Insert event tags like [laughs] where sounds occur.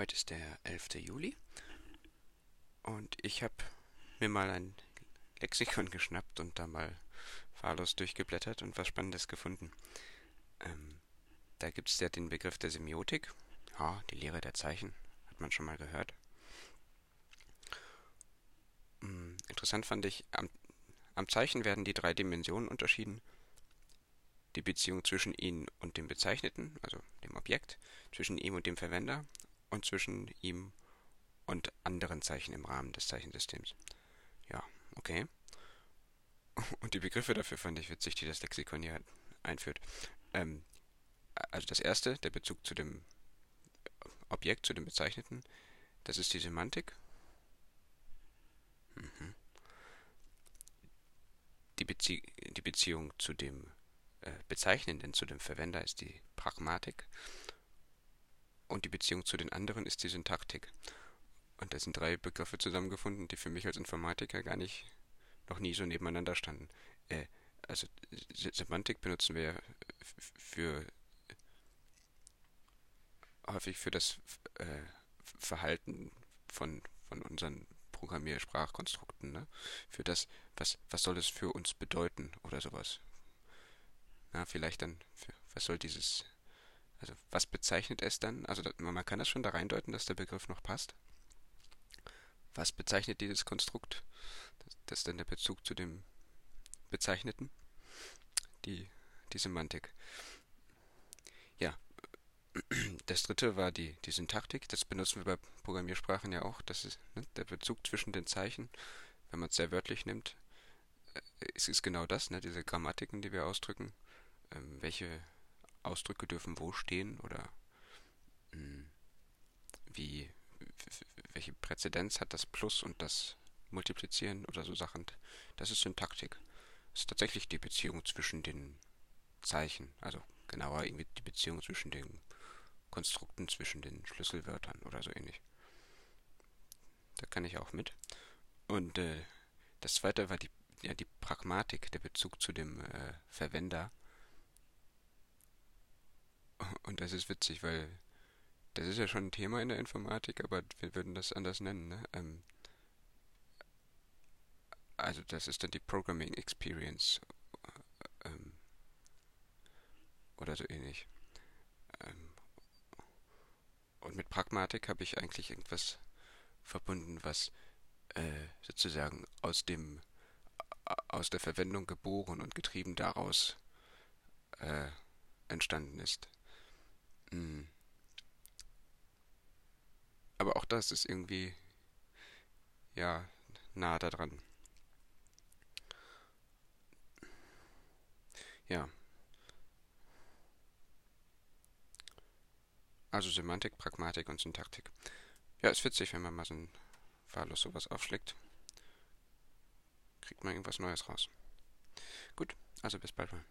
Heute ist der 11. Juli und ich habe mir mal ein Lexikon geschnappt und da mal wahllos durchgeblättert und was Spannendes gefunden. Ähm, da gibt es ja den Begriff der Semiotik. Ja, die Lehre der Zeichen, hat man schon mal gehört. Ähm, interessant fand ich, am, am Zeichen werden die drei Dimensionen unterschieden die Beziehung zwischen ihnen und dem Bezeichneten, also dem Objekt, zwischen ihm und dem Verwender und zwischen ihm und anderen Zeichen im Rahmen des Zeichensystems. Ja, okay. [laughs] Und die Begriffe dafür fand ich witzig, die das Lexikon hier einführt. Ähm, also das erste, der Bezug zu dem Objekt, zu dem Bezeichneten, das ist die Semantik. Mhm. Die, Bezie die Beziehung zu dem äh, Bezeichnenden, zu dem Verwender ist die Pragmatik und die Beziehung zu den anderen ist die Syntaktik. Und das sind drei Begriffe zusammengefunden, die für mich als Informatiker gar nicht noch nie so nebeneinander standen. Äh, also Semantik benutzen wir für häufig für das äh, Verhalten von, von unseren Programmiersprachkonstrukten, ne? Für das, was, was soll es für uns bedeuten oder sowas. Na, vielleicht dann, für, was soll dieses also was bezeichnet es dann? Also man kann das schon da reindeuten, dass der Begriff noch passt. Was bezeichnet dieses Konstrukt? Das ist dann der Bezug zu dem Bezeichneten. Die, die Semantik. Ja, das dritte war die, die Syntaktik. Das benutzen wir bei Programmiersprachen ja auch. Das ist ne, der Bezug zwischen den Zeichen. Wenn man es sehr wörtlich nimmt, äh, ist es genau das, ne, diese Grammatiken, die wir ausdrücken. Ähm, welche Ausdrücke dürfen wo stehen oder mh, hm, wie welche Präzedenz hat das Plus und das Multiplizieren oder so Sachen. Das ist Syntaktik. Das ist tatsächlich die Beziehung zwischen den Zeichen, also genauer irgendwie die Beziehung zwischen den Konstrukten, zwischen den Schlüsselwörtern oder so ähnlich. Da kann ich auch mit. Und äh, das zweite war die, ja, die Pragmatik, der Bezug zu dem äh, Verwender. Und das ist witzig, weil das ist ja schon ein Thema in der Informatik, aber wir würden das anders nennen. Ne? Ähm, also das ist dann die Programming Experience äh, ähm, oder so ähnlich. Ähm, und mit Pragmatik habe ich eigentlich irgendwas verbunden, was äh, sozusagen aus dem aus der Verwendung geboren und getrieben daraus äh, entstanden ist. Mhm. Aber auch das ist irgendwie, ja, nah da dran. Ja. Also Semantik, Pragmatik und Syntaktik. Ja, ist witzig, wenn man mal so ein wahllos sowas aufschlägt. Kriegt man irgendwas Neues raus. Gut, also bis bald mal.